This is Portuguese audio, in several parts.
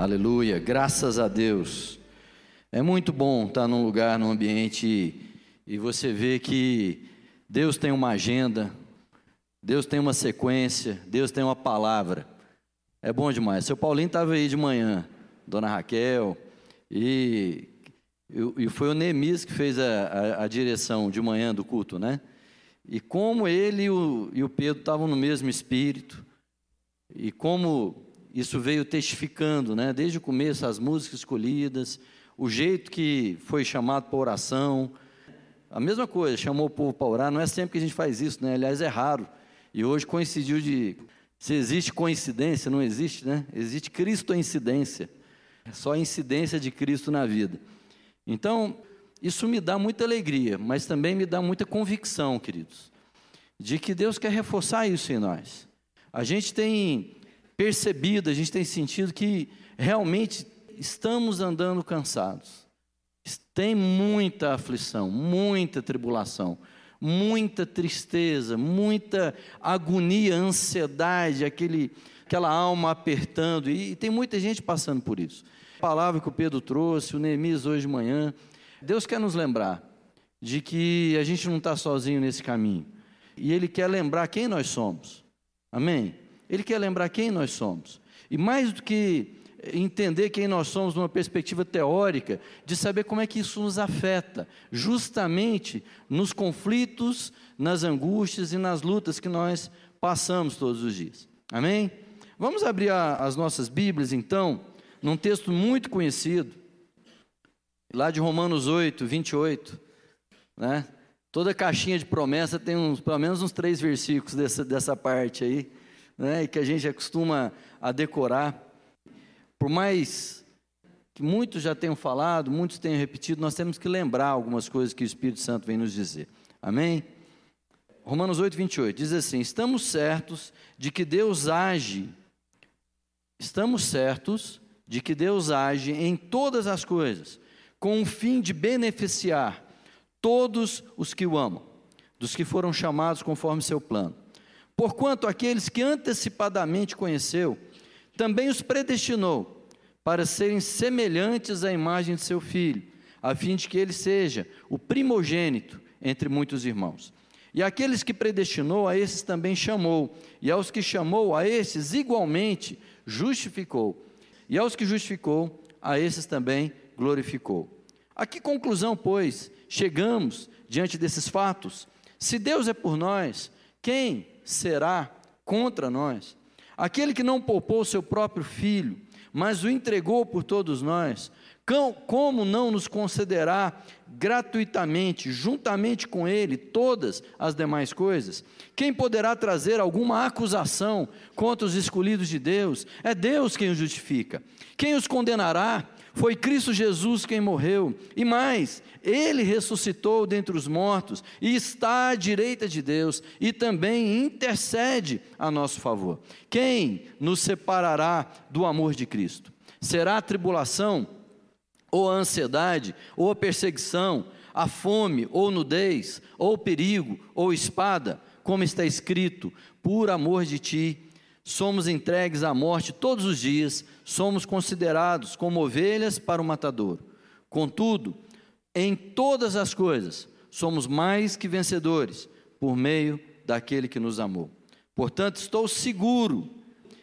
Aleluia, graças a Deus. É muito bom estar num lugar, num ambiente e você vê que Deus tem uma agenda, Deus tem uma sequência, Deus tem uma palavra. É bom demais. Seu Paulinho estava aí de manhã, Dona Raquel, e, e foi o Neemias que fez a, a, a, direção de manhã do culto, né? E como ele e o, e o Pedro estavam no mesmo espírito, e como isso veio testificando, né? Desde o começo, as músicas escolhidas, o jeito que foi chamado para oração. A mesma coisa, chamou o povo para orar. Não é sempre que a gente faz isso, né? Aliás, é raro. E hoje coincidiu de. Se existe coincidência, não existe, né? Existe Cristo-incidência. É só a incidência de Cristo na vida. Então, isso me dá muita alegria, mas também me dá muita convicção, queridos, de que Deus quer reforçar isso em nós. A gente tem percebido, a gente tem sentido que realmente estamos andando cansados. Tem muita aflição, muita tribulação, muita tristeza, muita agonia, ansiedade, aquele, aquela alma apertando, e, e tem muita gente passando por isso. A palavra que o Pedro trouxe, o Neemias hoje de manhã, Deus quer nos lembrar de que a gente não está sozinho nesse caminho, e Ele quer lembrar quem nós somos. Amém? Ele quer lembrar quem nós somos. E mais do que entender quem nós somos numa perspectiva teórica, de saber como é que isso nos afeta, justamente nos conflitos, nas angústias e nas lutas que nós passamos todos os dias. Amém? Vamos abrir a, as nossas Bíblias, então, num texto muito conhecido, lá de Romanos 8, 28, né? Toda caixinha de promessa tem uns, pelo menos uns três versículos dessa, dessa parte aí né, e que a gente acostuma a decorar. Por mais que muitos já tenham falado, muitos tenham repetido, nós temos que lembrar algumas coisas que o Espírito Santo vem nos dizer. Amém? Romanos 8, 28 diz assim: Estamos certos de que Deus age, estamos certos de que Deus age em todas as coisas, com o fim de beneficiar todos os que o amam, dos que foram chamados conforme seu plano. Porquanto aqueles que antecipadamente conheceu, também os predestinou para serem semelhantes à imagem de seu filho, a fim de que ele seja o primogênito entre muitos irmãos. E aqueles que predestinou, a esses também chamou, e aos que chamou, a esses igualmente justificou, e aos que justificou, a esses também glorificou. A que conclusão, pois, chegamos diante desses fatos? Se Deus é por nós, quem será contra nós? Aquele que não poupou seu próprio filho, mas o entregou por todos nós, como não nos concederá gratuitamente, juntamente com Ele, todas as demais coisas? Quem poderá trazer alguma acusação contra os escolhidos de Deus? É Deus quem os justifica. Quem os condenará? Foi Cristo Jesus quem morreu, e mais, ele ressuscitou dentre os mortos e está à direita de Deus e também intercede a nosso favor. Quem nos separará do amor de Cristo? Será a tribulação, ou a ansiedade, ou a perseguição, a fome, ou nudez, ou perigo, ou espada, como está escrito: por amor de ti somos entregues à morte todos os dias, somos considerados como ovelhas para o matador. Contudo, em todas as coisas, somos mais que vencedores por meio daquele que nos amou. Portanto, estou seguro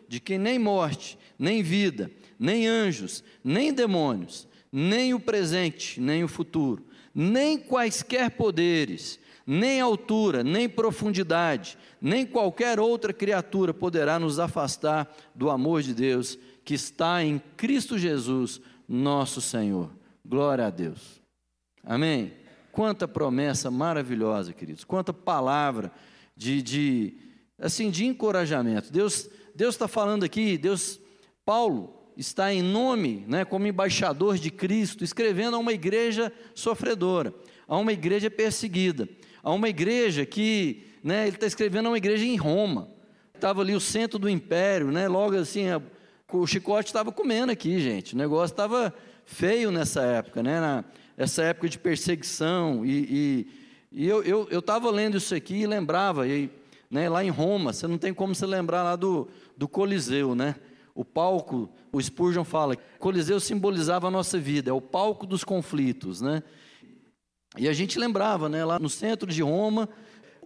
de que nem morte, nem vida, nem anjos, nem demônios, nem o presente, nem o futuro, nem quaisquer poderes, nem altura, nem profundidade, nem qualquer outra criatura poderá nos afastar do amor de Deus que está em Cristo Jesus, nosso Senhor. Glória a Deus. Amém? Quanta promessa maravilhosa, queridos. Quanta palavra de, de assim de encorajamento. Deus Deus está falando aqui. Deus Paulo está em nome, né, como embaixador de Cristo, escrevendo a uma igreja sofredora, a uma igreja perseguida, a uma igreja que, né, ele está escrevendo a uma igreja em Roma. Estava ali o centro do império, né? Logo assim, a, o chicote estava comendo aqui, gente. O negócio estava feio nessa época, né? Na, essa época de perseguição. E, e, e eu estava eu, eu lendo isso aqui e lembrava, e, né, lá em Roma, você não tem como se lembrar lá do, do Coliseu, né? O palco, o Spurgeon fala, Coliseu simbolizava a nossa vida, é o palco dos conflitos, né? E a gente lembrava, né, lá no centro de Roma,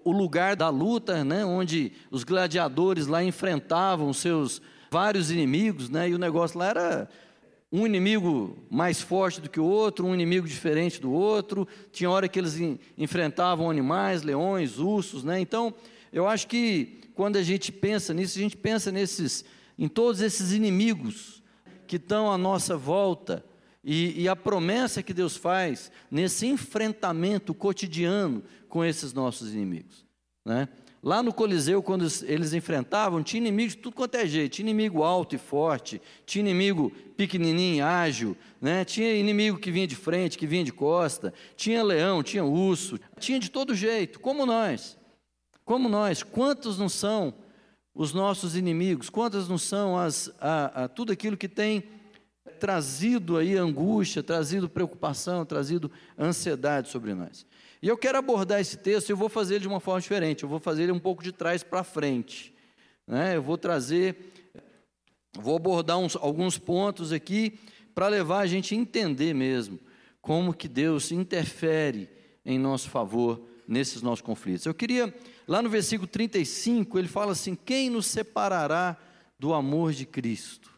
o lugar da luta, né, onde os gladiadores lá enfrentavam seus vários inimigos, né, e o negócio lá era um inimigo mais forte do que o outro, um inimigo diferente do outro. Tinha hora que eles enfrentavam animais, leões, ursos, né? Então, eu acho que quando a gente pensa nisso, a gente pensa nesses, em todos esses inimigos que estão à nossa volta e, e a promessa que Deus faz nesse enfrentamento cotidiano com esses nossos inimigos, né? Lá no Coliseu, quando eles enfrentavam, tinha inimigo de tudo quanto é jeito. Tinha inimigo alto e forte, tinha inimigo pequenininho, ágil, né? tinha inimigo que vinha de frente, que vinha de costa, tinha leão, tinha urso, tinha de todo jeito, como nós. Como nós. Quantos não são os nossos inimigos? Quantas não são as, a, a, tudo aquilo que tem trazido aí angústia, trazido preocupação, trazido ansiedade sobre nós? E eu quero abordar esse texto e eu vou fazer ele de uma forma diferente, eu vou fazer ele um pouco de trás para frente. Né? Eu vou trazer, vou abordar uns, alguns pontos aqui para levar a gente a entender mesmo como que Deus interfere em nosso favor nesses nossos conflitos. Eu queria, lá no versículo 35, ele fala assim: Quem nos separará do amor de Cristo?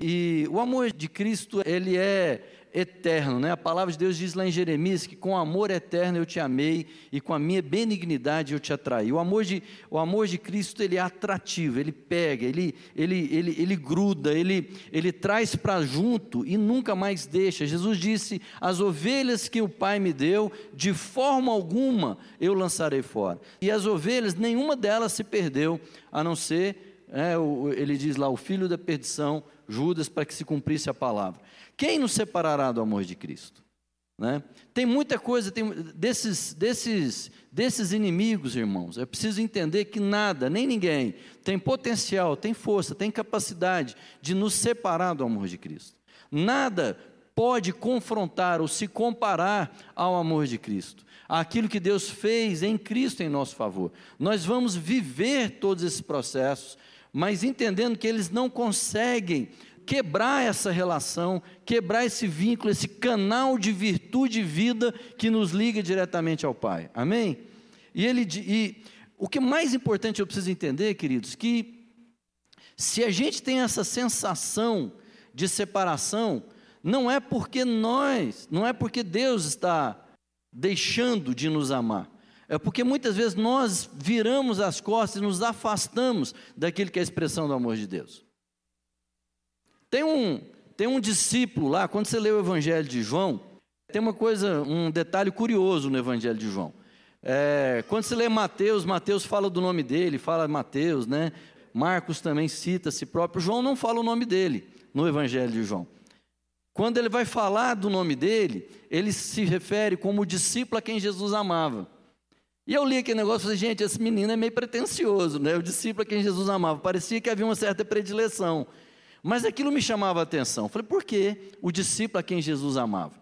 E o amor de Cristo, ele é eterno, né? A palavra de Deus diz lá em Jeremias que com amor eterno eu te amei e com a minha benignidade eu te atraí. O amor de, o amor de Cristo ele é atrativo, ele pega, ele, ele, ele, ele gruda, ele, ele traz para junto e nunca mais deixa. Jesus disse: As ovelhas que o Pai me deu, de forma alguma eu lançarei fora. E as ovelhas, nenhuma delas se perdeu, a não ser, é, ele diz lá, o filho da perdição, Judas, para que se cumprisse a palavra. Quem nos separará do amor de Cristo? Né? Tem muita coisa, tem, desses, desses, desses inimigos, irmãos, é preciso entender que nada, nem ninguém, tem potencial, tem força, tem capacidade de nos separar do amor de Cristo. Nada pode confrontar ou se comparar ao amor de Cristo, aquilo que Deus fez em Cristo em nosso favor. Nós vamos viver todos esses processos, mas entendendo que eles não conseguem quebrar essa relação, quebrar esse vínculo, esse canal de virtude e vida que nos liga diretamente ao Pai. Amém? E ele e o que mais importante eu preciso entender, queridos, que se a gente tem essa sensação de separação, não é porque nós, não é porque Deus está deixando de nos amar. É porque muitas vezes nós viramos as costas e nos afastamos daquilo que é a expressão do amor de Deus. Tem um, tem um discípulo lá, quando você lê o Evangelho de João, tem uma coisa, um detalhe curioso no Evangelho de João. É, quando você lê Mateus, Mateus fala do nome dele, fala Mateus, né? Marcos também cita si próprio. João não fala o nome dele no Evangelho de João. Quando ele vai falar do nome dele, ele se refere como o discípulo a quem Jesus amava. E eu li aquele negócio e falei, gente, esse menino é meio pretencioso, né? O discípulo a quem Jesus amava. Parecia que havia uma certa predileção. Mas aquilo me chamava a atenção. Eu falei, por que o discípulo a quem Jesus amava?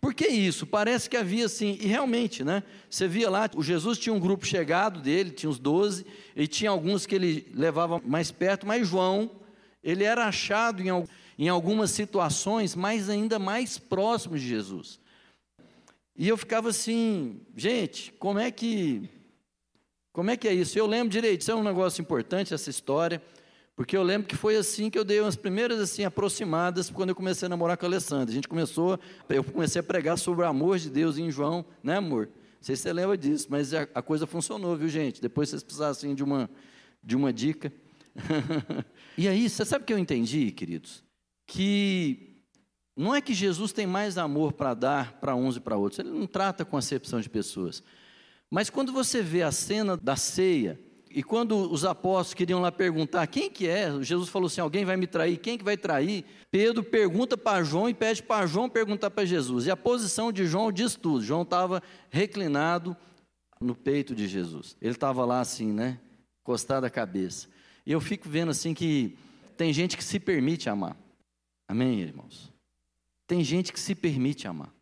Por que isso? Parece que havia assim, e realmente, né? Você via lá, o Jesus tinha um grupo chegado dele, tinha os doze, e tinha alguns que ele levava mais perto, mas João, ele era achado em, em algumas situações, mas ainda mais próximo de Jesus. E eu ficava assim, gente, como é que. Como é que é isso? Eu lembro direito, isso é um negócio importante, essa história. Porque eu lembro que foi assim que eu dei umas primeiras assim aproximadas quando eu comecei a namorar com a Alessandra. A gente começou, eu comecei a pregar sobre o amor de Deus em João, né, amor? Não sei se você lembra disso, mas a, a coisa funcionou, viu, gente? Depois vocês precisassem de uma de uma dica. e aí, você sabe o que eu entendi, queridos? Que não é que Jesus tem mais amor para dar para uns e para outros. Ele não trata com acepção de pessoas. Mas quando você vê a cena da ceia, e quando os apóstolos queriam lá perguntar quem que é, Jesus falou assim: alguém vai me trair, quem que vai trair? Pedro pergunta para João e pede para João perguntar para Jesus. E a posição de João diz tudo. João estava reclinado no peito de Jesus. Ele estava lá assim, né? Encostado a cabeça. E eu fico vendo assim que tem gente que se permite amar. Amém, irmãos? Tem gente que se permite amar.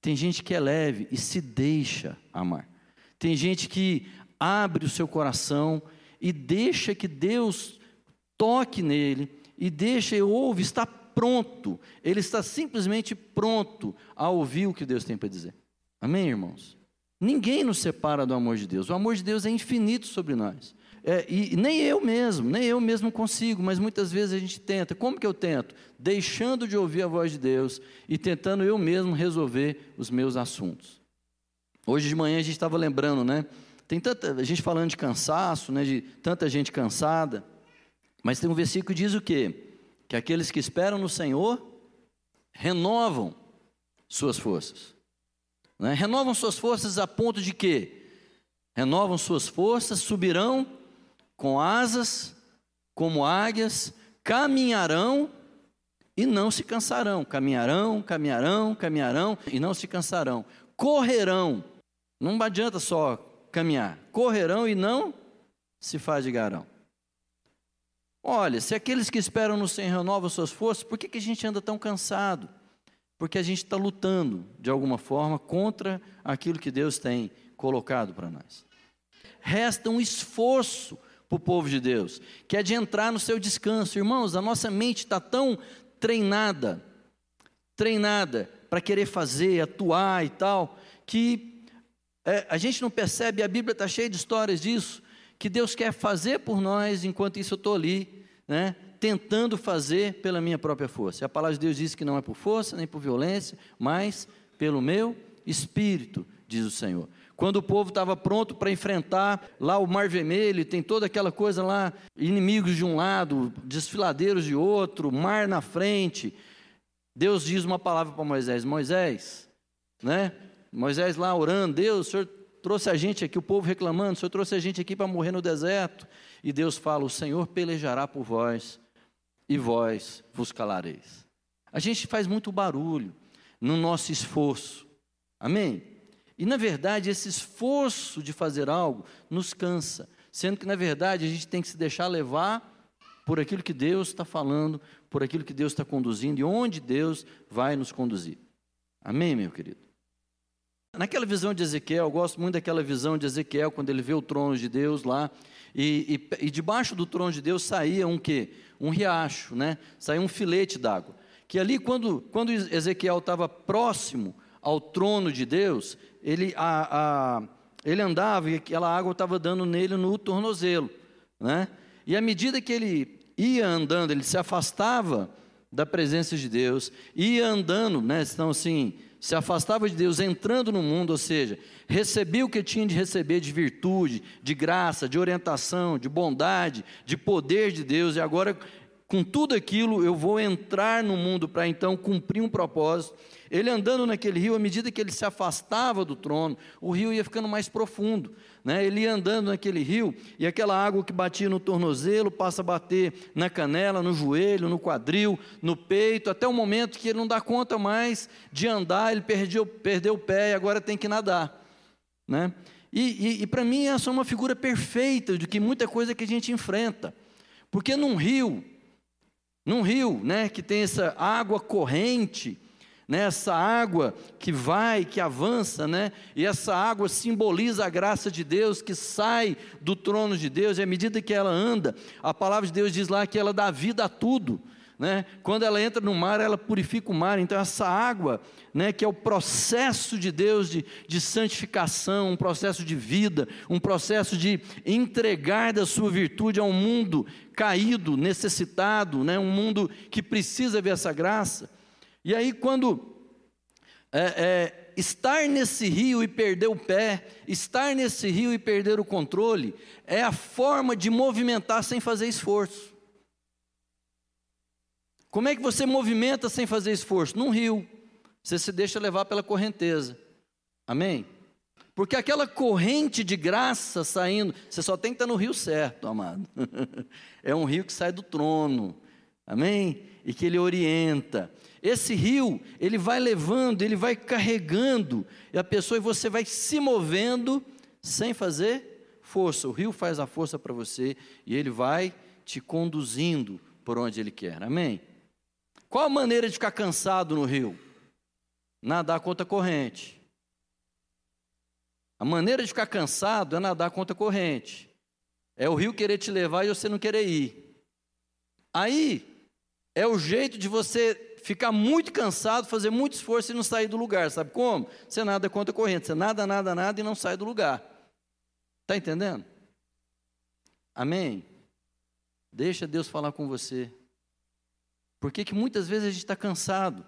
Tem gente que é leve e se deixa amar. Tem gente que abre o seu coração e deixa que Deus toque nele e deixa, ouve, está pronto. Ele está simplesmente pronto a ouvir o que Deus tem para dizer. Amém, irmãos? Ninguém nos separa do amor de Deus. O amor de Deus é infinito sobre nós. É, e nem eu mesmo, nem eu mesmo consigo, mas muitas vezes a gente tenta. Como que eu tento? Deixando de ouvir a voz de Deus e tentando eu mesmo resolver os meus assuntos. Hoje de manhã a gente estava lembrando, né? Tem tanta gente falando de cansaço, né? De tanta gente cansada. Mas tem um versículo que diz o quê? Que aqueles que esperam no Senhor renovam suas forças. Né? Renovam suas forças a ponto de quê? Renovam suas forças, subirão com asas como águias, caminharão e não se cansarão. Caminharão, caminharão, caminharão e não se cansarão. Correrão, não adianta só caminhar, correrão e não se fadigarão. Olha, se aqueles que esperam no Senhor renovam suas forças, por que, que a gente anda tão cansado? Porque a gente está lutando, de alguma forma, contra aquilo que Deus tem colocado para nós. Resta um esforço para o povo de Deus, que é de entrar no seu descanso. Irmãos, a nossa mente está tão treinada, treinada para querer fazer, atuar e tal, que é, a gente não percebe, a Bíblia está cheia de histórias disso, que Deus quer fazer por nós, enquanto isso eu estou ali, né, tentando fazer pela minha própria força. A palavra de Deus diz que não é por força, nem por violência, mas pelo meu espírito, diz o Senhor. Quando o povo estava pronto para enfrentar lá o Mar Vermelho, tem toda aquela coisa lá, inimigos de um lado, desfiladeiros de outro, mar na frente. Deus diz uma palavra para Moisés: Moisés, né? Moisés lá orando, Deus, o Senhor trouxe a gente aqui, o povo reclamando, o Senhor trouxe a gente aqui para morrer no deserto. E Deus fala: O Senhor pelejará por vós, e vós vos calareis. A gente faz muito barulho no nosso esforço. Amém? E na verdade, esse esforço de fazer algo nos cansa, sendo que na verdade a gente tem que se deixar levar por aquilo que Deus está falando, por aquilo que Deus está conduzindo e onde Deus vai nos conduzir. Amém, meu querido? Naquela visão de Ezequiel, eu gosto muito daquela visão de Ezequiel, quando ele vê o trono de Deus lá, e, e, e debaixo do trono de Deus saía um quê? Um riacho, né? Saía um filete d'água. Que ali, quando, quando Ezequiel estava próximo ao trono de Deus, ele, a, a, ele andava e aquela água estava dando nele no tornozelo. Né? E à medida que ele ia andando, ele se afastava da presença de Deus, ia andando, né? então assim, se afastava de Deus, entrando no mundo, ou seja, recebia o que tinha de receber de virtude, de graça, de orientação, de bondade, de poder de Deus, e agora, com tudo aquilo, eu vou entrar no mundo para então cumprir um propósito ele andando naquele rio, à medida que ele se afastava do trono, o rio ia ficando mais profundo. Né? Ele ia andando naquele rio e aquela água que batia no tornozelo passa a bater na canela, no joelho, no quadril, no peito, até o momento que ele não dá conta mais de andar, ele perdeu, perdeu o pé e agora tem que nadar. Né? E, e, e para mim essa é uma figura perfeita de que muita coisa que a gente enfrenta. Porque num rio, num rio né, que tem essa água corrente, né, essa água que vai, que avança, né, e essa água simboliza a graça de Deus que sai do trono de Deus, e à medida que ela anda, a palavra de Deus diz lá que ela dá vida a tudo. Né? Quando ela entra no mar, ela purifica o mar. Então, essa água, né, que é o processo de Deus de, de santificação, um processo de vida, um processo de entregar da sua virtude a um mundo caído, necessitado, né, um mundo que precisa ver essa graça. E aí, quando é, é, estar nesse rio e perder o pé, estar nesse rio e perder o controle, é a forma de movimentar sem fazer esforço. Como é que você movimenta sem fazer esforço? Num rio. Você se deixa levar pela correnteza. Amém? Porque aquela corrente de graça saindo, você só tem que estar no rio certo, amado. é um rio que sai do trono. Amém? E que ele orienta. Esse rio, ele vai levando, ele vai carregando, e a pessoa e você vai se movendo sem fazer força. O rio faz a força para você e ele vai te conduzindo por onde ele quer. Amém? Qual a maneira de ficar cansado no rio? Nadar contra a corrente. A maneira de ficar cansado é nadar contra a corrente. É o rio querer te levar e você não querer ir. Aí é o jeito de você ficar muito cansado, fazer muito esforço e não sair do lugar. Sabe como? Você nada contra a corrente. Você nada, nada, nada e não sai do lugar. Está entendendo? Amém? Deixa Deus falar com você. Por que, que muitas vezes a gente está cansado?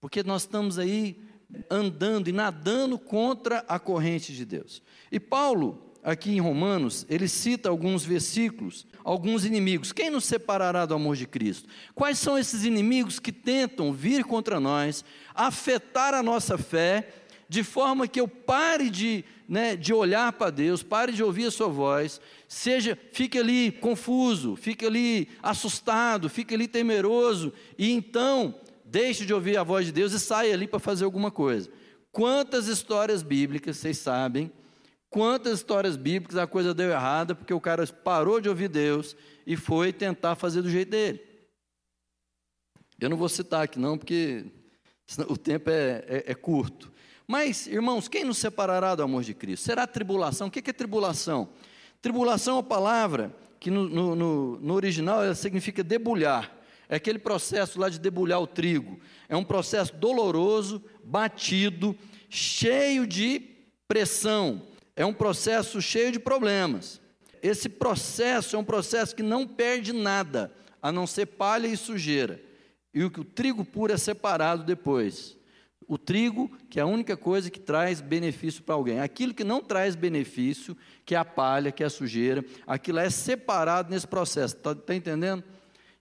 Porque nós estamos aí andando e nadando contra a corrente de Deus. E Paulo, aqui em Romanos, ele cita alguns versículos, alguns inimigos. Quem nos separará do amor de Cristo? Quais são esses inimigos que tentam vir contra nós, afetar a nossa fé, de forma que eu pare de, né, de olhar para Deus, pare de ouvir a sua voz, seja, fique ali confuso, fique ali assustado, fique ali temeroso, e então deixe de ouvir a voz de Deus e saia ali para fazer alguma coisa. Quantas histórias bíblicas, vocês sabem, quantas histórias bíblicas a coisa deu errada porque o cara parou de ouvir Deus e foi tentar fazer do jeito dele. Eu não vou citar aqui não, porque o tempo é, é, é curto. Mas, irmãos, quem nos separará do amor de Cristo? Será tribulação? O que é tribulação? Tribulação é uma palavra que no, no, no, no original significa debulhar. É aquele processo lá de debulhar o trigo. É um processo doloroso, batido, cheio de pressão. É um processo cheio de problemas. Esse processo é um processo que não perde nada, a não ser palha e sujeira. E o que o trigo puro é separado depois o trigo, que é a única coisa que traz benefício para alguém. Aquilo que não traz benefício, que é a palha, que é a sujeira, aquilo é separado nesse processo. Está tá entendendo?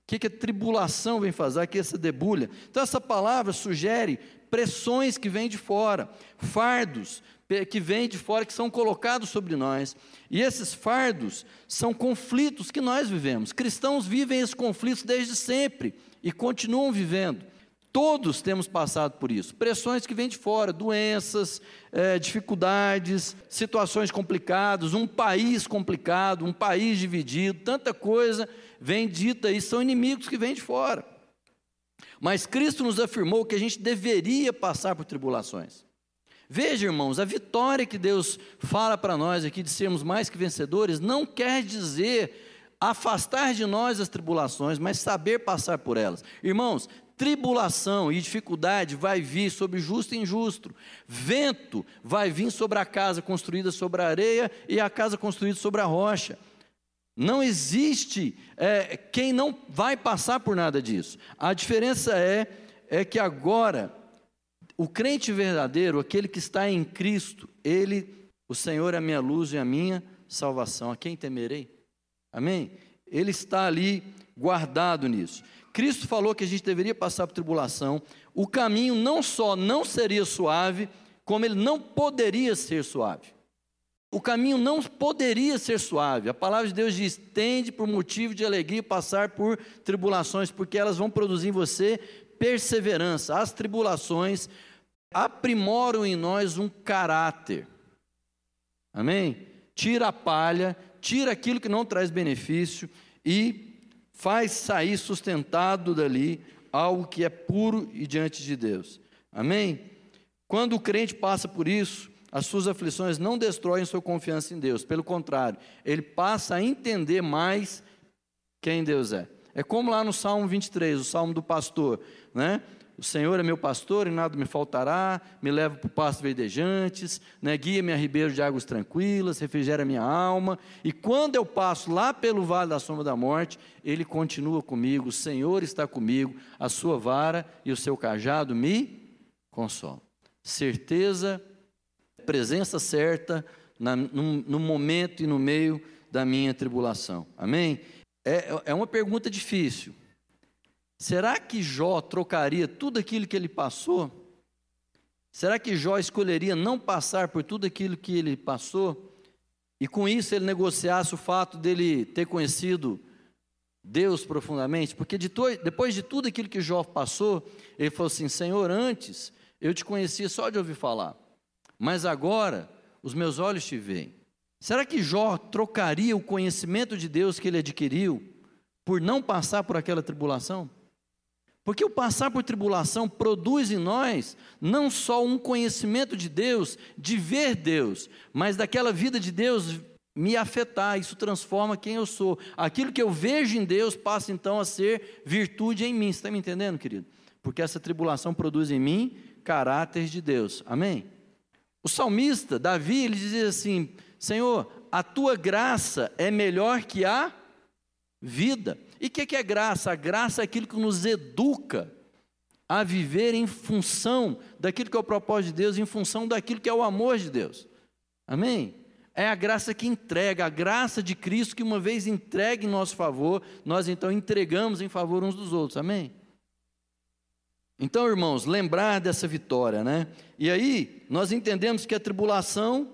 Que, que a tribulação vem fazer? Aqui essa debulha. Então, essa palavra sugere pressões que vêm de fora, fardos que vêm de fora, que são colocados sobre nós. E esses fardos são conflitos que nós vivemos. Cristãos vivem esses conflitos desde sempre e continuam vivendo. Todos temos passado por isso. Pressões que vêm de fora, doenças, é, dificuldades, situações complicadas, um país complicado, um país dividido, tanta coisa vem dita e são inimigos que vêm de fora. Mas Cristo nos afirmou que a gente deveria passar por tribulações. Veja, irmãos, a vitória que Deus fala para nós aqui de sermos mais que vencedores não quer dizer afastar de nós as tribulações, mas saber passar por elas. Irmãos, tribulação e dificuldade vai vir sobre justo e injusto. Vento vai vir sobre a casa construída sobre a areia e a casa construída sobre a rocha. Não existe é, quem não vai passar por nada disso. A diferença é, é que agora o crente verdadeiro, aquele que está em Cristo, ele, o Senhor é a minha luz e a minha salvação. A quem temerei? Amém? Ele está ali guardado nisso. Cristo falou que a gente deveria passar por tribulação. O caminho não só não seria suave, como ele não poderia ser suave. O caminho não poderia ser suave. A palavra de Deus diz: tende por motivo de alegria passar por tribulações, porque elas vão produzir em você perseverança. As tribulações aprimoram em nós um caráter. Amém? Tira a palha, tira aquilo que não traz benefício e faz sair sustentado dali algo que é puro e diante de Deus. Amém? Quando o crente passa por isso, as suas aflições não destroem sua confiança em Deus, pelo contrário, ele passa a entender mais quem Deus é. É como lá no Salmo 23, o salmo do pastor, né? O Senhor é meu pastor e nada me faltará, me leva para o pasto verdejantes, né, guia-me a ribeiro de águas tranquilas, refrigera minha alma. E quando eu passo lá pelo vale da sombra da morte, Ele continua comigo, o Senhor está comigo, a sua vara e o seu cajado me consolam. Certeza, presença certa na, no, no momento e no meio da minha tribulação. Amém? É, é uma pergunta difícil. Será que Jó trocaria tudo aquilo que ele passou? Será que Jó escolheria não passar por tudo aquilo que ele passou? E com isso ele negociasse o fato dele ter conhecido Deus profundamente? Porque de to, depois de tudo aquilo que Jó passou, ele falou assim: Senhor, antes eu te conhecia só de ouvir falar, mas agora os meus olhos te veem. Será que Jó trocaria o conhecimento de Deus que ele adquiriu por não passar por aquela tribulação? Porque o passar por tribulação produz em nós não só um conhecimento de Deus, de ver Deus, mas daquela vida de Deus me afetar, isso transforma quem eu sou. Aquilo que eu vejo em Deus passa então a ser virtude em mim. Você está me entendendo, querido? Porque essa tribulação produz em mim caráter de Deus. Amém? O salmista, Davi, ele dizia assim: Senhor, a tua graça é melhor que a vida. E o que, que é graça? A graça é aquilo que nos educa a viver em função daquilo que é o propósito de Deus, em função daquilo que é o amor de Deus. Amém? É a graça que entrega, a graça de Cristo que uma vez entregue em nosso favor, nós então entregamos em favor uns dos outros. Amém? Então, irmãos, lembrar dessa vitória, né? E aí, nós entendemos que a tribulação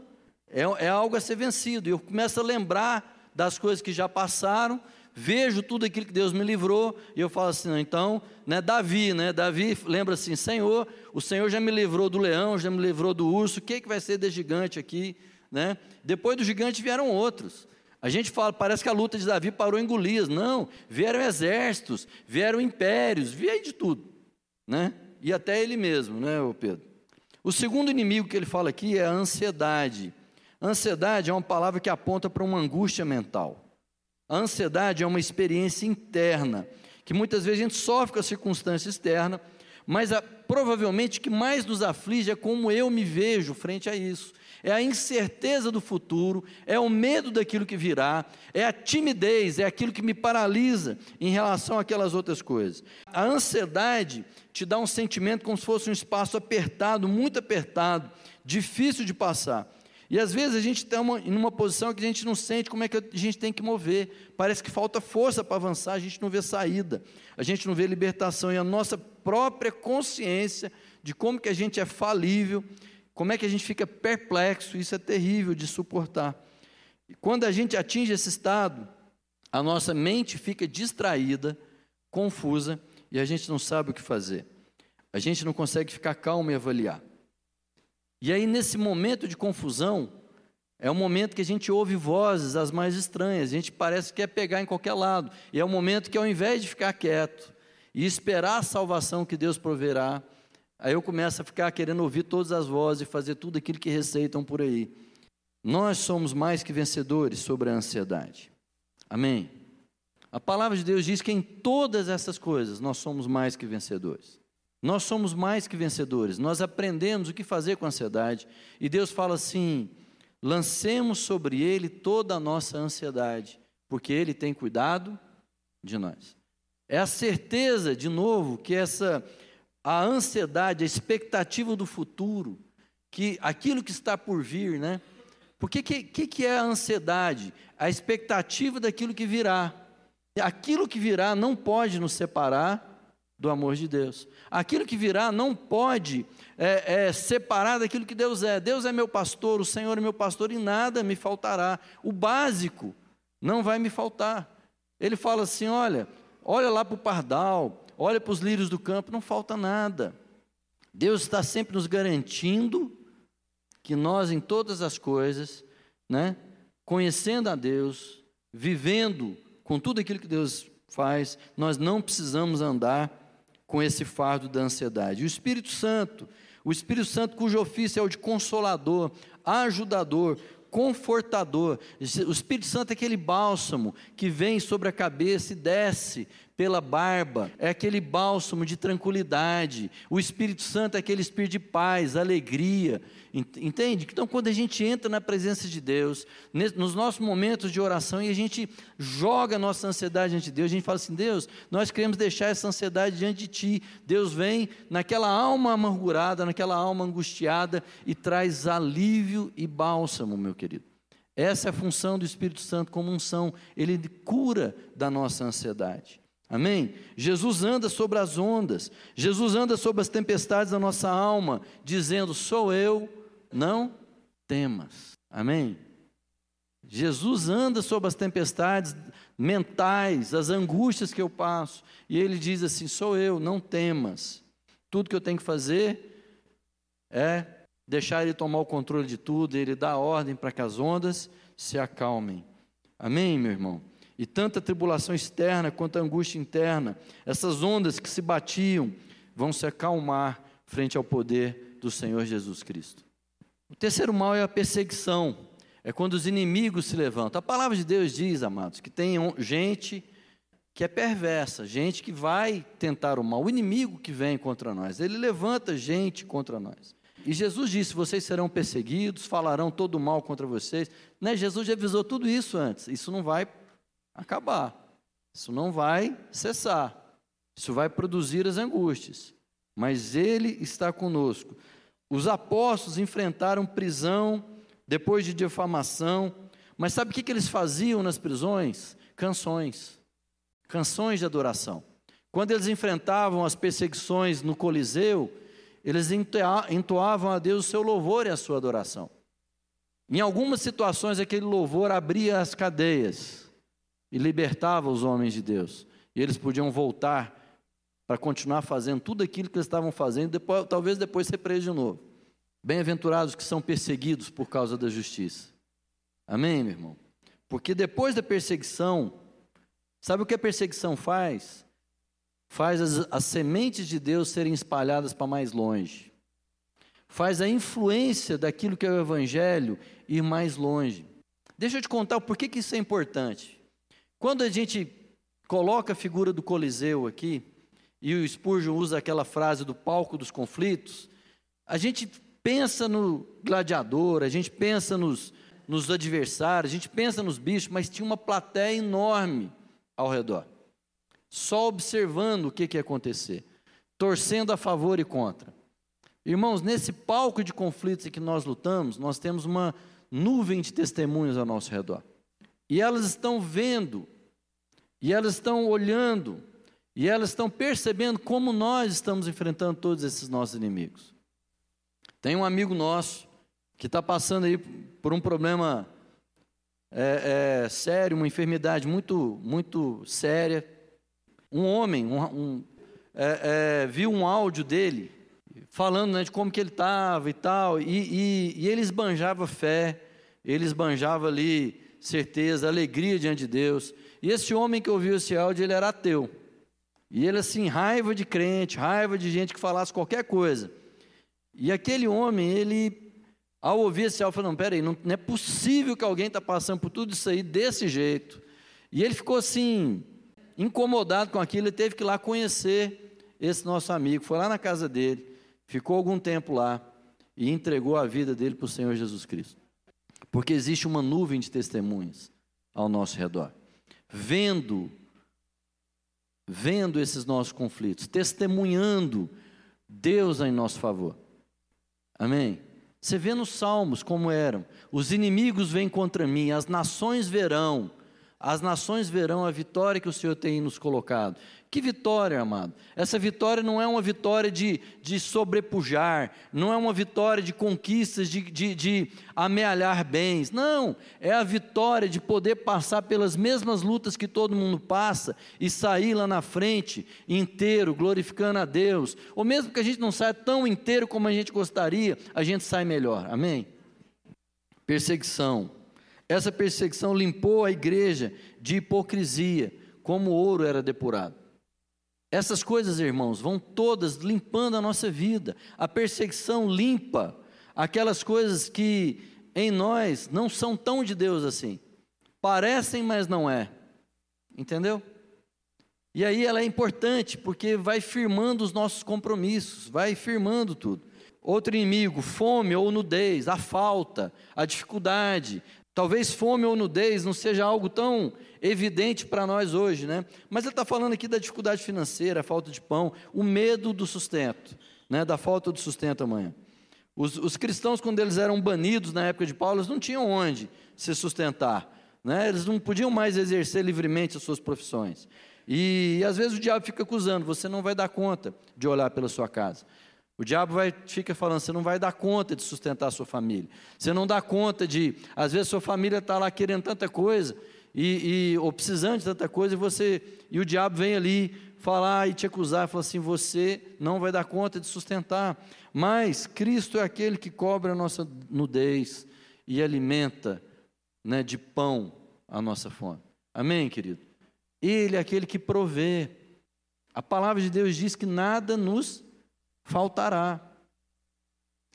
é, é algo a ser vencido. Eu começo a lembrar das coisas que já passaram, vejo tudo aquilo que Deus me livrou, e eu falo assim, então, né, Davi, né, Davi lembra assim, Senhor, o Senhor já me livrou do leão, já me livrou do urso, o que, é que vai ser desse gigante aqui, né? Depois do gigante vieram outros, a gente fala, parece que a luta de Davi parou em Golias, não, vieram exércitos, vieram impérios, veio de tudo, né? E até ele mesmo, né, Pedro? O segundo inimigo que ele fala aqui é a ansiedade. Ansiedade é uma palavra que aponta para uma angústia mental. A ansiedade é uma experiência interna, que muitas vezes a gente sofre com a circunstância externa, mas a, provavelmente o que mais nos aflige é como eu me vejo frente a isso. É a incerteza do futuro, é o medo daquilo que virá, é a timidez, é aquilo que me paralisa em relação àquelas outras coisas. A ansiedade te dá um sentimento como se fosse um espaço apertado, muito apertado, difícil de passar. E às vezes a gente está em uma posição que a gente não sente como é que a gente tem que mover. Parece que falta força para avançar, a gente não vê saída, a gente não vê libertação. E a nossa própria consciência de como que a gente é falível, como é que a gente fica perplexo, isso é terrível de suportar. E quando a gente atinge esse estado, a nossa mente fica distraída, confusa, e a gente não sabe o que fazer. A gente não consegue ficar calmo e avaliar. E aí, nesse momento de confusão, é o momento que a gente ouve vozes as mais estranhas, a gente parece que quer pegar em qualquer lado. E é o momento que, ao invés de ficar quieto e esperar a salvação que Deus proverá, aí eu começo a ficar querendo ouvir todas as vozes e fazer tudo aquilo que receitam por aí. Nós somos mais que vencedores sobre a ansiedade. Amém? A palavra de Deus diz que em todas essas coisas nós somos mais que vencedores. Nós somos mais que vencedores, nós aprendemos o que fazer com a ansiedade, e Deus fala assim: lancemos sobre Ele toda a nossa ansiedade, porque Ele tem cuidado de nós. É a certeza, de novo, que essa a ansiedade, a expectativa do futuro, que aquilo que está por vir, né? Porque que, que, que é a ansiedade? A expectativa daquilo que virá. Aquilo que virá não pode nos separar do amor de Deus. Aquilo que virá não pode é, é, separar daquilo que Deus é. Deus é meu pastor, o Senhor é meu pastor e nada me faltará. O básico não vai me faltar. Ele fala assim: olha, olha lá para o pardal, olha para os lírios do campo, não falta nada. Deus está sempre nos garantindo que nós, em todas as coisas, né, conhecendo a Deus, vivendo com tudo aquilo que Deus faz, nós não precisamos andar com esse fardo da ansiedade. O Espírito Santo, o Espírito Santo cujo ofício é o de consolador, ajudador, confortador. O Espírito Santo é aquele bálsamo que vem sobre a cabeça e desce pela barba, é aquele bálsamo de tranquilidade. O Espírito Santo é aquele espírito de paz, alegria. Entende? Então, quando a gente entra na presença de Deus, nos nossos momentos de oração e a gente joga a nossa ansiedade diante de Deus, a gente fala assim: Deus, nós queremos deixar essa ansiedade diante de Ti. Deus vem naquela alma amargurada, naquela alma angustiada e traz alívio e bálsamo, meu querido. Essa é a função do Espírito Santo como unção, ele cura da nossa ansiedade. Amém? Jesus anda sobre as ondas, Jesus anda sobre as tempestades da nossa alma, dizendo: Sou eu, não temas. Amém? Jesus anda sobre as tempestades mentais, as angústias que eu passo, e ele diz assim: Sou eu, não temas. Tudo que eu tenho que fazer é deixar ele tomar o controle de tudo, ele dá ordem para que as ondas se acalmem. Amém, meu irmão? E tanta tribulação externa quanto a angústia interna, essas ondas que se batiam, vão se acalmar frente ao poder do Senhor Jesus Cristo. O terceiro mal é a perseguição. é quando os inimigos se levantam. A palavra de Deus diz, amados, que tem gente que é perversa, gente que vai tentar o mal, o inimigo que vem contra nós, ele levanta gente contra nós. E Jesus disse: vocês serão perseguidos, falarão todo mal contra vocês. Né? Jesus já avisou tudo isso antes. Isso não vai acabar, isso não vai cessar, isso vai produzir as angústias. Mas Ele está conosco. Os apóstolos enfrentaram prisão depois de difamação, mas sabe o que, eles faziam nas prisões? Canções, canções de adoração. Quando eles enfrentavam as perseguições no Coliseu, eles entoavam a Deus o seu louvor e a sua adoração. Em algumas situações, aquele louvor abria as cadeias e libertava os homens de Deus. E eles podiam voltar para continuar fazendo tudo aquilo que eles estavam fazendo, depois, talvez depois ser presos de novo. Bem-aventurados que são perseguidos por causa da justiça. Amém, meu irmão? Porque depois da perseguição, sabe o que a perseguição faz? Faz as, as sementes de Deus serem espalhadas para mais longe. Faz a influência daquilo que é o Evangelho ir mais longe. Deixa eu te contar por que, que isso é importante. Quando a gente coloca a figura do Coliseu aqui, e o Spurgeon usa aquela frase do palco dos conflitos, a gente pensa no gladiador, a gente pensa nos, nos adversários, a gente pensa nos bichos, mas tinha uma plateia enorme ao redor, só observando o que, que ia acontecer, torcendo a favor e contra. Irmãos, nesse palco de conflitos em que nós lutamos, nós temos uma nuvem de testemunhas ao nosso redor. E elas estão vendo, e elas estão olhando, e elas estão percebendo como nós estamos enfrentando todos esses nossos inimigos. Tem um amigo nosso que está passando aí por um problema é, é, sério, uma enfermidade muito, muito séria. Um homem um, um, é, é viu um áudio dele falando né, de como que ele estava e tal, e, e, e ele esbanjava fé, ele esbanjava ali certeza, alegria diante de Deus. E esse homem que ouviu esse áudio, ele era ateu. E ele assim, raiva de crente, raiva de gente que falasse qualquer coisa. E aquele homem, ele, ao ouvir esse áudio, falou: não, peraí, não, não é possível que alguém está passando por tudo isso aí desse jeito. E ele ficou assim, incomodado com aquilo, ele teve que ir lá conhecer esse nosso amigo. Foi lá na casa dele, ficou algum tempo lá e entregou a vida dele para o Senhor Jesus Cristo. Porque existe uma nuvem de testemunhas ao nosso redor, vendo, vendo esses nossos conflitos, testemunhando Deus em nosso favor. Amém? Você vê nos Salmos como eram: os inimigos vêm contra mim, as nações verão, as nações verão a vitória que o Senhor tem nos colocado. Que vitória, amado? Essa vitória não é uma vitória de, de sobrepujar, não é uma vitória de conquistas, de, de, de amealhar bens. Não, é a vitória de poder passar pelas mesmas lutas que todo mundo passa e sair lá na frente inteiro, glorificando a Deus. Ou mesmo que a gente não saia tão inteiro como a gente gostaria, a gente sai melhor. Amém? Perseguição. Essa perseguição limpou a igreja de hipocrisia, como o ouro era depurado. Essas coisas, irmãos, vão todas limpando a nossa vida. A perseguição limpa aquelas coisas que em nós não são tão de Deus assim. Parecem, mas não é. Entendeu? E aí ela é importante porque vai firmando os nossos compromissos, vai firmando tudo. Outro inimigo, fome ou nudez, a falta, a dificuldade, Talvez fome ou nudez não seja algo tão evidente para nós hoje, né? Mas ele está falando aqui da dificuldade financeira, a falta de pão, o medo do sustento, né? Da falta do sustento amanhã. Os, os cristãos, quando eles eram banidos na época de Paulo, eles não tinham onde se sustentar, né? Eles não podiam mais exercer livremente as suas profissões. E, e às vezes o diabo fica acusando: você não vai dar conta de olhar pela sua casa. O diabo vai, fica falando, você não vai dar conta de sustentar a sua família. Você não dá conta de, às vezes sua família está lá querendo tanta coisa, e, e, ou precisando de tanta coisa, e você, e o diabo vem ali falar e te acusar, falar assim, você não vai dar conta de sustentar. Mas Cristo é aquele que cobre a nossa nudez e alimenta né, de pão a nossa fome. Amém, querido? Ele é aquele que provê. A palavra de Deus diz que nada nos faltará.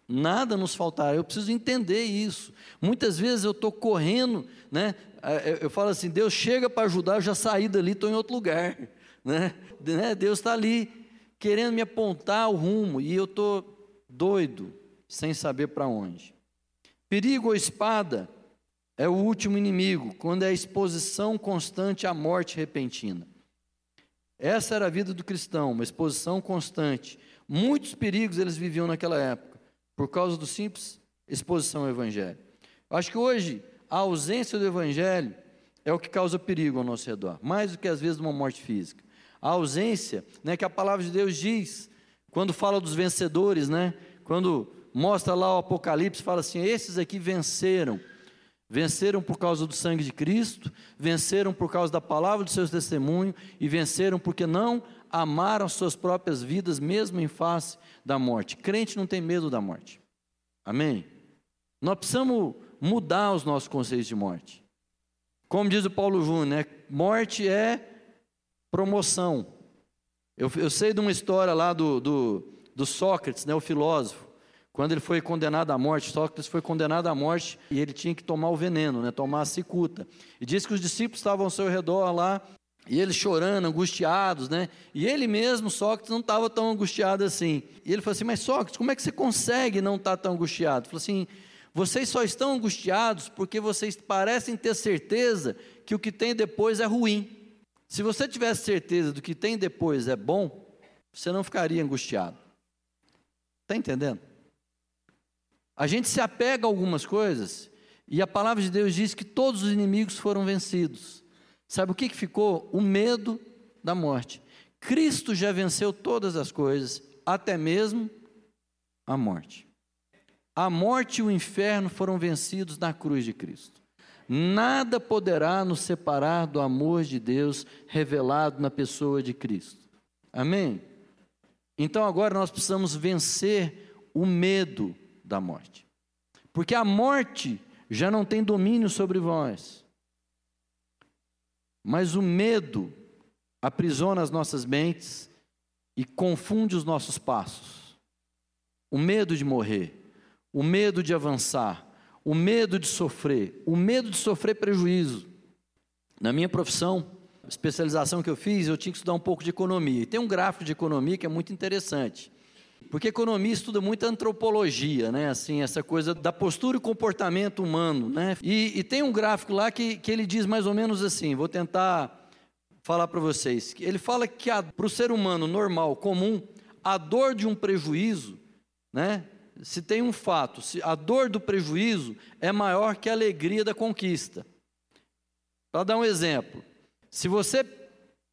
Nada nos faltará. Eu preciso entender isso. Muitas vezes eu estou correndo, né? Eu falo assim: Deus chega para ajudar, eu já saí dali, estou em outro lugar, né? né? Deus está ali querendo me apontar o rumo e eu estou doido, sem saber para onde. Perigo ou espada é o último inimigo, quando é a exposição constante à morte repentina. Essa era a vida do cristão, uma exposição constante. Muitos perigos eles viviam naquela época, por causa do simples exposição ao Evangelho. Acho que hoje a ausência do Evangelho é o que causa perigo ao nosso redor, mais do que às vezes uma morte física. A ausência, né, que a palavra de Deus diz, quando fala dos vencedores, né, quando mostra lá o Apocalipse, fala assim: esses aqui venceram Venceram por causa do sangue de Cristo, venceram por causa da palavra do seu testemunho e venceram porque não amaram suas próprias vidas, mesmo em face da morte. Crente não tem medo da morte. Amém? Nós precisamos mudar os nossos conceitos de morte. Como diz o Paulo Júnior, né? morte é promoção. Eu, eu sei de uma história lá do, do, do Sócrates, né, o filósofo. Quando ele foi condenado à morte, Sócrates foi condenado à morte e ele tinha que tomar o veneno, né, tomar a cicuta. E diz que os discípulos estavam ao seu redor lá, e eles chorando, angustiados, né? E ele mesmo, Sócrates, não estava tão angustiado assim. E ele falou assim: Mas Sócrates, como é que você consegue não estar tá tão angustiado? Ele falou assim: Vocês só estão angustiados porque vocês parecem ter certeza que o que tem depois é ruim. Se você tivesse certeza do que tem depois é bom, você não ficaria angustiado. Está entendendo? A gente se apega a algumas coisas e a palavra de Deus diz que todos os inimigos foram vencidos. Sabe o que, ficou? O medo da morte. Cristo já venceu todas as coisas, até mesmo a morte. A morte e o inferno foram vencidos na cruz de Cristo. Nada poderá nos separar do amor de Deus revelado na pessoa de Cristo. Amém? Então agora nós precisamos vencer o medo da morte. Porque a morte já não tem domínio sobre vós. Mas o medo aprisiona as nossas mentes e confunde os nossos passos. O medo de morrer, o medo de avançar, o medo de sofrer, o medo de sofrer prejuízo. Na minha profissão, especialização que eu fiz, eu tinha que estudar um pouco de economia. E tem um gráfico de economia que é muito interessante. Porque economia estuda muito antropologia, né? Assim, essa coisa da postura e comportamento humano, né? E, e tem um gráfico lá que, que ele diz mais ou menos assim, vou tentar falar para vocês. Ele fala que para o ser humano normal, comum, a dor de um prejuízo, né? Se tem um fato, se a dor do prejuízo é maior que a alegria da conquista. Para dar um exemplo, se você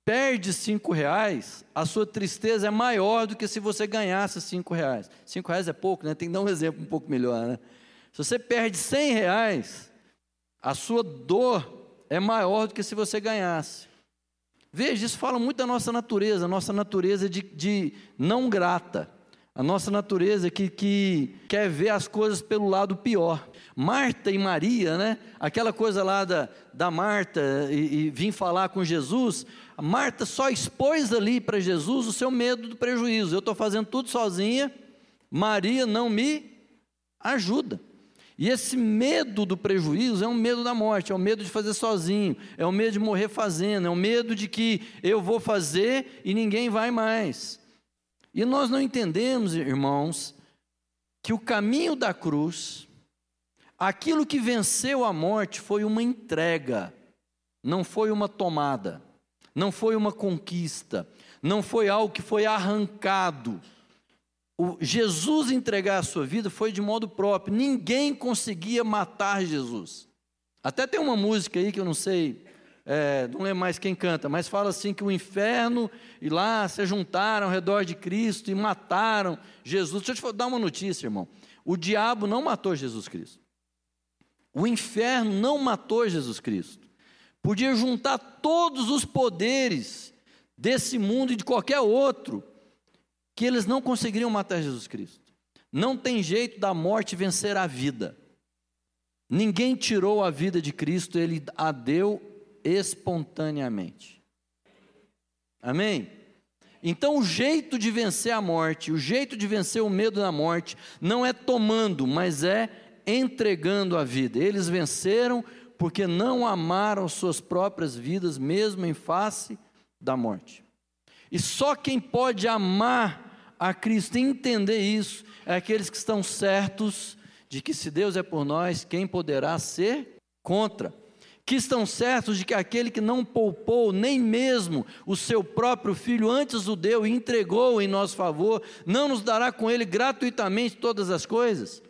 perde cinco reais, a sua tristeza é maior do que se você ganhasse cinco reais. Cinco reais é pouco, né? Tem que dar um exemplo um pouco melhor, né? Se você perde cem reais, a sua dor é maior do que se você ganhasse. Veja, isso fala muito da nossa natureza, nossa natureza de, de não grata, a nossa natureza que, que quer ver as coisas pelo lado pior. Marta e Maria, né? Aquela coisa lá da, da Marta e, e vir falar com Jesus, a Marta só expôs ali para Jesus o seu medo do prejuízo. Eu estou fazendo tudo sozinha, Maria não me ajuda. E esse medo do prejuízo é um medo da morte, é o um medo de fazer sozinho, é o um medo de morrer fazendo, é o um medo de que eu vou fazer e ninguém vai mais. E nós não entendemos, irmãos, que o caminho da cruz, aquilo que venceu a morte foi uma entrega, não foi uma tomada não foi uma conquista, não foi algo que foi arrancado. O Jesus entregar a sua vida foi de modo próprio, ninguém conseguia matar Jesus. Até tem uma música aí que eu não sei, é, não lembro mais quem canta, mas fala assim que o inferno e lá se juntaram ao redor de Cristo e mataram Jesus. Deixa eu te dar uma notícia, irmão. O diabo não matou Jesus Cristo. O inferno não matou Jesus Cristo podia juntar todos os poderes desse mundo e de qualquer outro, que eles não conseguiriam matar Jesus Cristo. Não tem jeito da morte vencer a vida. Ninguém tirou a vida de Cristo, ele a deu espontaneamente. Amém? Então, o jeito de vencer a morte, o jeito de vencer o medo da morte, não é tomando, mas é entregando a vida. Eles venceram porque não amaram suas próprias vidas, mesmo em face da morte. E só quem pode amar a Cristo e entender isso é aqueles que estão certos de que se Deus é por nós, quem poderá ser contra? Que estão certos de que aquele que não poupou nem mesmo o seu próprio filho antes o deu e entregou em nosso favor, não nos dará com ele gratuitamente todas as coisas?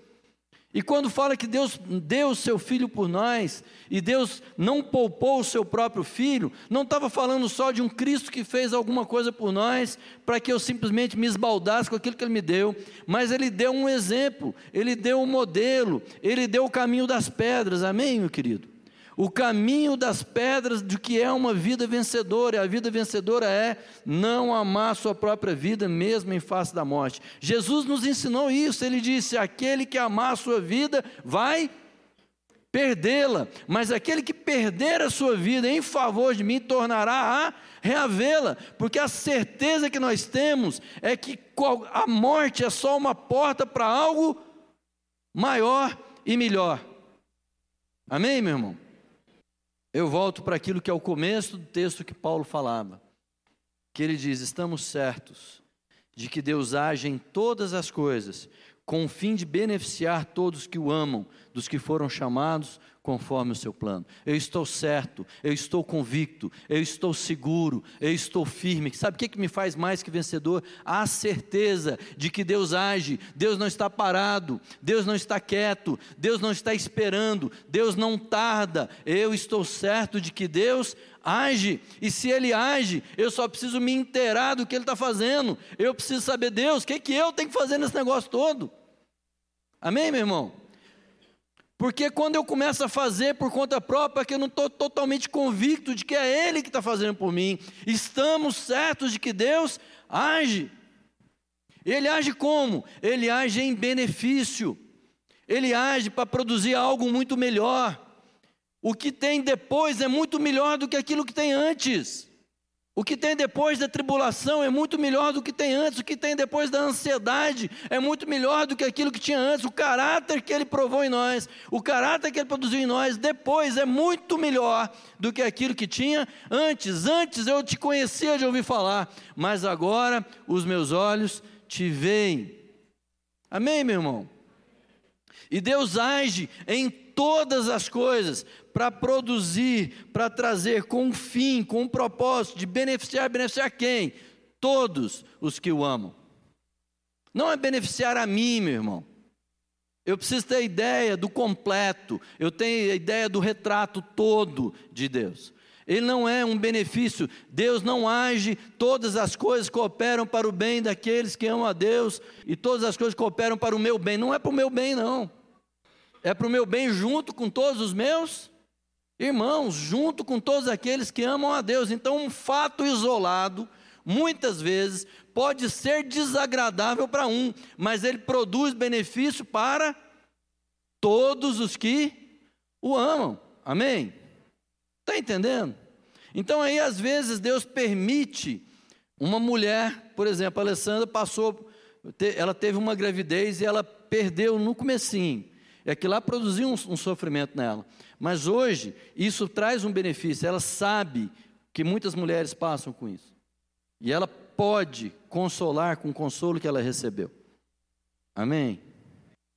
E quando fala que Deus deu o seu filho por nós, e Deus não poupou o seu próprio filho, não estava falando só de um Cristo que fez alguma coisa por nós, para que eu simplesmente me esbaldasse com aquilo que Ele me deu, mas Ele deu um exemplo, Ele deu um modelo, Ele deu o caminho das pedras, amém, meu querido? O caminho das pedras do que é uma vida vencedora. E a vida vencedora é não amar a sua própria vida, mesmo em face da morte. Jesus nos ensinou isso. Ele disse: aquele que amar a sua vida vai perdê-la, mas aquele que perder a sua vida em favor de mim tornará a reavê-la, porque a certeza que nós temos é que a morte é só uma porta para algo maior e melhor. Amém, meu irmão? Eu volto para aquilo que é o começo do texto que Paulo falava, que ele diz: estamos certos de que Deus age em todas as coisas, com o fim de beneficiar todos que o amam, dos que foram chamados conforme o seu plano. Eu estou certo, eu estou convicto, eu estou seguro, eu estou firme. Sabe o que, me faz mais que vencedor? A certeza de que Deus age, Deus não está parado, Deus não está quieto, Deus não está esperando, Deus não tarda. Eu estou certo de que Deus age, e se ele age, eu só preciso me inteirar do que ele está fazendo. Eu preciso saber, Deus, o que, que eu tenho que fazer nesse negócio todo? Amém, meu irmão? Porque quando eu começo a fazer por conta própria, que eu não estou totalmente convicto de que é Ele que está fazendo por mim, estamos certos de que Deus age. Ele age como? Ele age em benefício. Ele age para produzir algo muito melhor. O que tem depois é muito melhor do que aquilo que tem antes. O que tem depois da tribulação é muito melhor do que tem antes. O que tem depois da ansiedade é muito melhor do que aquilo que tinha antes. O caráter que ele provou em nós, o caráter que ele produziu em nós, depois é muito melhor do que aquilo que tinha antes. Antes eu te conhecia de ouvir falar, mas agora os meus olhos te veem. Amém, meu irmão? E Deus age em todas as coisas para produzir, para trazer com um fim, com um propósito de beneficiar, beneficiar quem? Todos os que o amam. Não é beneficiar a mim, meu irmão. Eu preciso ter a ideia do completo, eu tenho a ideia do retrato todo de Deus. Ele não é um benefício, Deus não age, todas as coisas cooperam para o bem daqueles que amam a Deus, e todas as coisas cooperam para o meu bem. Não é para o meu bem, não. É para o meu bem junto com todos os meus irmãos, junto com todos aqueles que amam a Deus. Então, um fato isolado, muitas vezes, pode ser desagradável para um, mas ele produz benefício para todos os que o amam. Amém? Está entendendo? Então, aí, às vezes, Deus permite uma mulher, por exemplo, a Alessandra passou, ela teve uma gravidez e ela perdeu no comecinho. É que lá produziu um, um sofrimento nela. Mas hoje, isso traz um benefício. Ela sabe que muitas mulheres passam com isso. E ela pode consolar com o consolo que ela recebeu. Amém?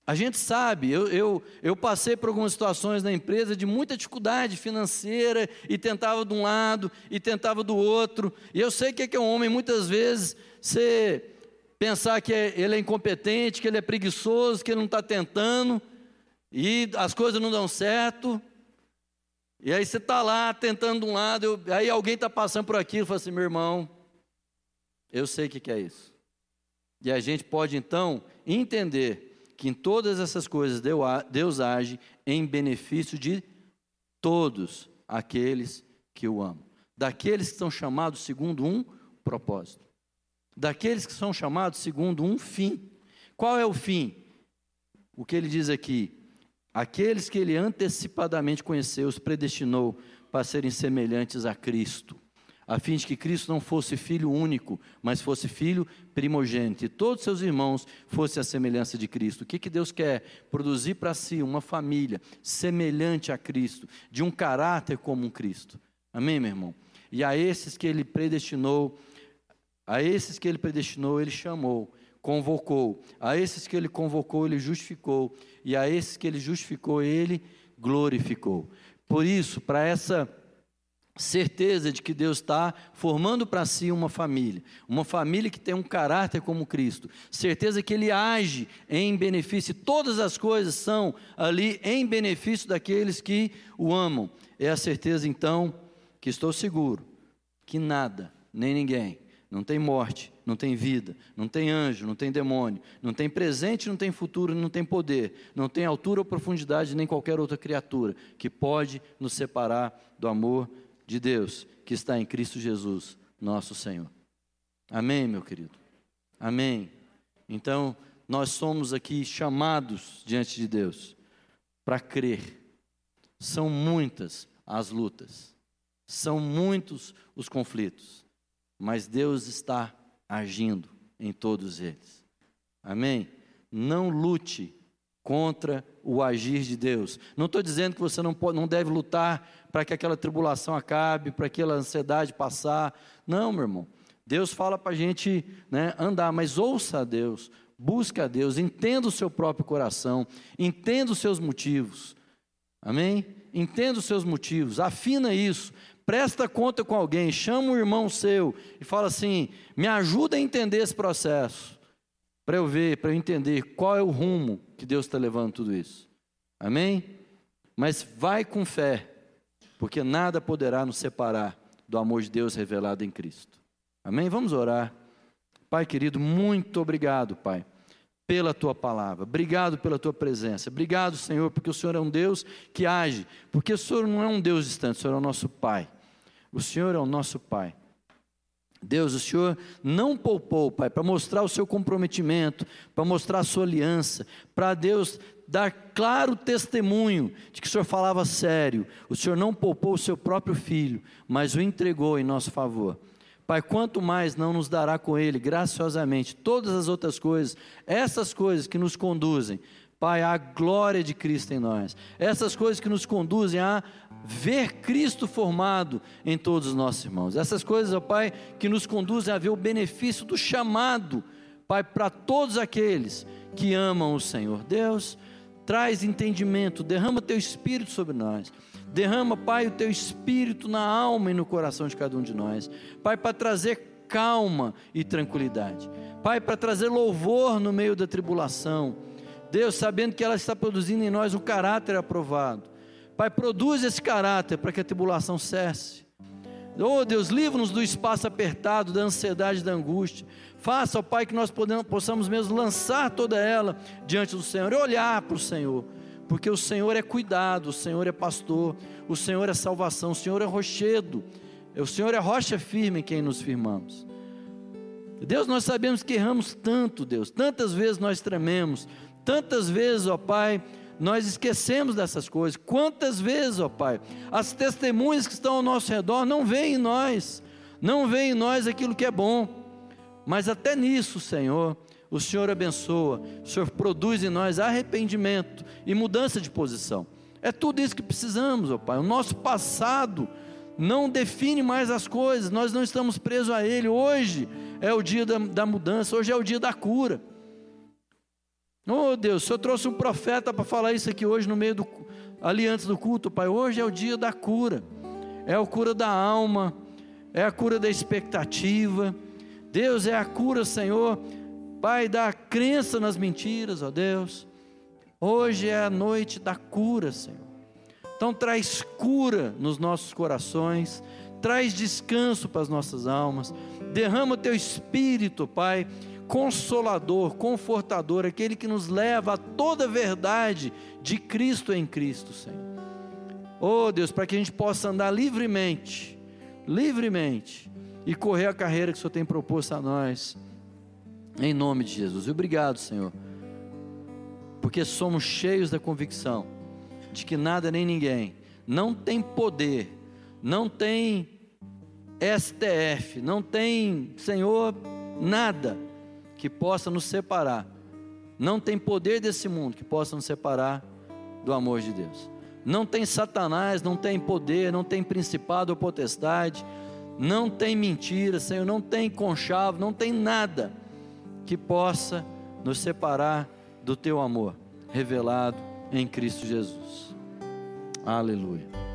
A gente sabe, eu, eu, eu passei por algumas situações na empresa de muita dificuldade financeira e tentava de um lado e tentava do outro. E eu sei que é que é um homem, muitas vezes, você pensar que é, ele é incompetente, que ele é preguiçoso, que ele não está tentando, e as coisas não dão certo. E aí você está lá tentando de um lado, eu, aí alguém está passando por aquilo e fala assim: meu irmão, eu sei o que, que é isso. E a gente pode então entender que em todas essas coisas Deus age em benefício de todos aqueles que o amam, daqueles que são chamados segundo um propósito, daqueles que são chamados segundo um fim. Qual é o fim? O que ele diz aqui: Aqueles que ele antecipadamente conheceu, os predestinou para serem semelhantes a Cristo. a fim de que Cristo não fosse filho único, mas fosse filho primogênito, e todos seus irmãos fossem a semelhança de Cristo. O que, que Deus quer? Produzir para si uma família semelhante a Cristo, de um caráter como um Cristo. Amém, meu irmão? E a esses que ele predestinou, a esses que ele predestinou, ele chamou, convocou. A esses que ele convocou, ele justificou. E a esses que ele justificou, ele glorificou. Por isso, para essa certeza de que Deus está formando para si uma família, uma família que tem um caráter como Cristo, certeza que Ele age em benefício, todas as coisas são ali em benefício daqueles que o amam. É a certeza então que estou seguro que nada, nem ninguém, não tem morte, não tem vida, não tem anjo, não tem demônio, não tem presente, não tem futuro, não tem poder, não tem altura ou profundidade, nem qualquer outra criatura que pode nos separar do amor de Deus que está em Cristo Jesus, nosso Senhor. Amém, meu querido? Amém. Então, nós somos aqui chamados diante de Deus para crer. São muitas as lutas, são muitos os conflitos, mas Deus está agindo em todos eles. Amém? Não lute contra o agir de Deus. Não estou dizendo que você não, pode, não deve lutar para que aquela tribulação acabe, para aquela ansiedade passar. Não, meu irmão. Deus fala para a gente né, andar, mas ouça a Deus, busque a Deus, entenda o seu próprio coração, entenda os seus motivos. Amém? Entenda os seus motivos, afina isso, presta conta com alguém, chama um irmão seu e fala assim: me ajuda a entender esse processo para eu ver, para eu entender qual é o rumo que Deus está levando tudo isso. Amém? Mas vai com fé, porque nada poderá nos separar do amor de Deus revelado em Cristo. Amém? Vamos orar. Pai querido, muito obrigado, Pai, pela tua palavra. Obrigado pela tua presença. Obrigado, Senhor, porque o Senhor é um Deus que age. Porque o Senhor não é um Deus distante, o Senhor é o nosso Pai. O Senhor é o nosso Pai. Deus, o Senhor não poupou, Pai, para mostrar o seu comprometimento, para mostrar a sua aliança, para Deus dar claro testemunho de que o Senhor falava sério. O Senhor não poupou o seu próprio filho, mas o entregou em nosso favor. Pai, quanto mais não nos dará com ele, graciosamente, todas as outras coisas, essas coisas que nos conduzem, Pai, à glória de Cristo em nós, essas coisas que nos conduzem a ver Cristo formado em todos os nossos irmãos. Essas coisas, ó Pai, que nos conduzem a ver o benefício do chamado, Pai, para todos aqueles que amam o Senhor. Deus, traz entendimento, derrama teu espírito sobre nós. Derrama, Pai, o teu espírito na alma e no coração de cada um de nós. Pai, para trazer calma e tranquilidade. Pai, para trazer louvor no meio da tribulação. Deus, sabendo que ela está produzindo em nós um caráter aprovado. Pai, produz esse caráter para que a tribulação cesse. Oh Deus, livra-nos do espaço apertado, da ansiedade, da angústia. Faça, Pai, que nós podemos, possamos mesmo lançar toda ela diante do Senhor e olhar para o Senhor, porque o Senhor é cuidado, o Senhor é pastor, o Senhor é salvação, o Senhor é rochedo, o Senhor é rocha firme em quem nos firmamos. Deus, nós sabemos que erramos tanto, Deus, tantas vezes nós trememos, tantas vezes, ó Pai, nós esquecemos dessas coisas. Quantas vezes, ó Pai, as testemunhas que estão ao nosso redor não veem em nós, não veem em nós aquilo que é bom, mas até nisso, Senhor, o Senhor abençoa, o Senhor produz em nós arrependimento e mudança de posição. É tudo isso que precisamos, ó Pai. O nosso passado não define mais as coisas, nós não estamos presos a Ele. Hoje é o dia da, da mudança, hoje é o dia da cura. Oh Deus, o Senhor trouxe um profeta para falar isso aqui hoje no meio do ali antes do culto, Pai. Hoje é o dia da cura. É a cura da alma, é a cura da expectativa. Deus é a cura, Senhor, Pai, da crença nas mentiras, ó Deus. Hoje é a noite da cura, Senhor. Então traz cura nos nossos corações, traz descanso para as nossas almas. Derrama o teu espírito, Pai consolador, confortador, aquele que nos leva a toda verdade de Cristo em Cristo, Senhor. Oh Deus, para que a gente possa andar livremente, livremente, e correr a carreira que o Senhor tem proposto a nós, em nome de Jesus. E obrigado, Senhor, porque somos cheios da convicção de que nada nem ninguém não tem poder, não tem STF, não tem, Senhor, nada que possa nos separar. Não tem poder desse mundo que possa nos separar do amor de Deus. Não tem Satanás, não tem poder, não tem principado ou potestade, não tem mentira, Senhor, não tem conchavo, não tem nada que possa nos separar do teu amor revelado em Cristo Jesus. Aleluia.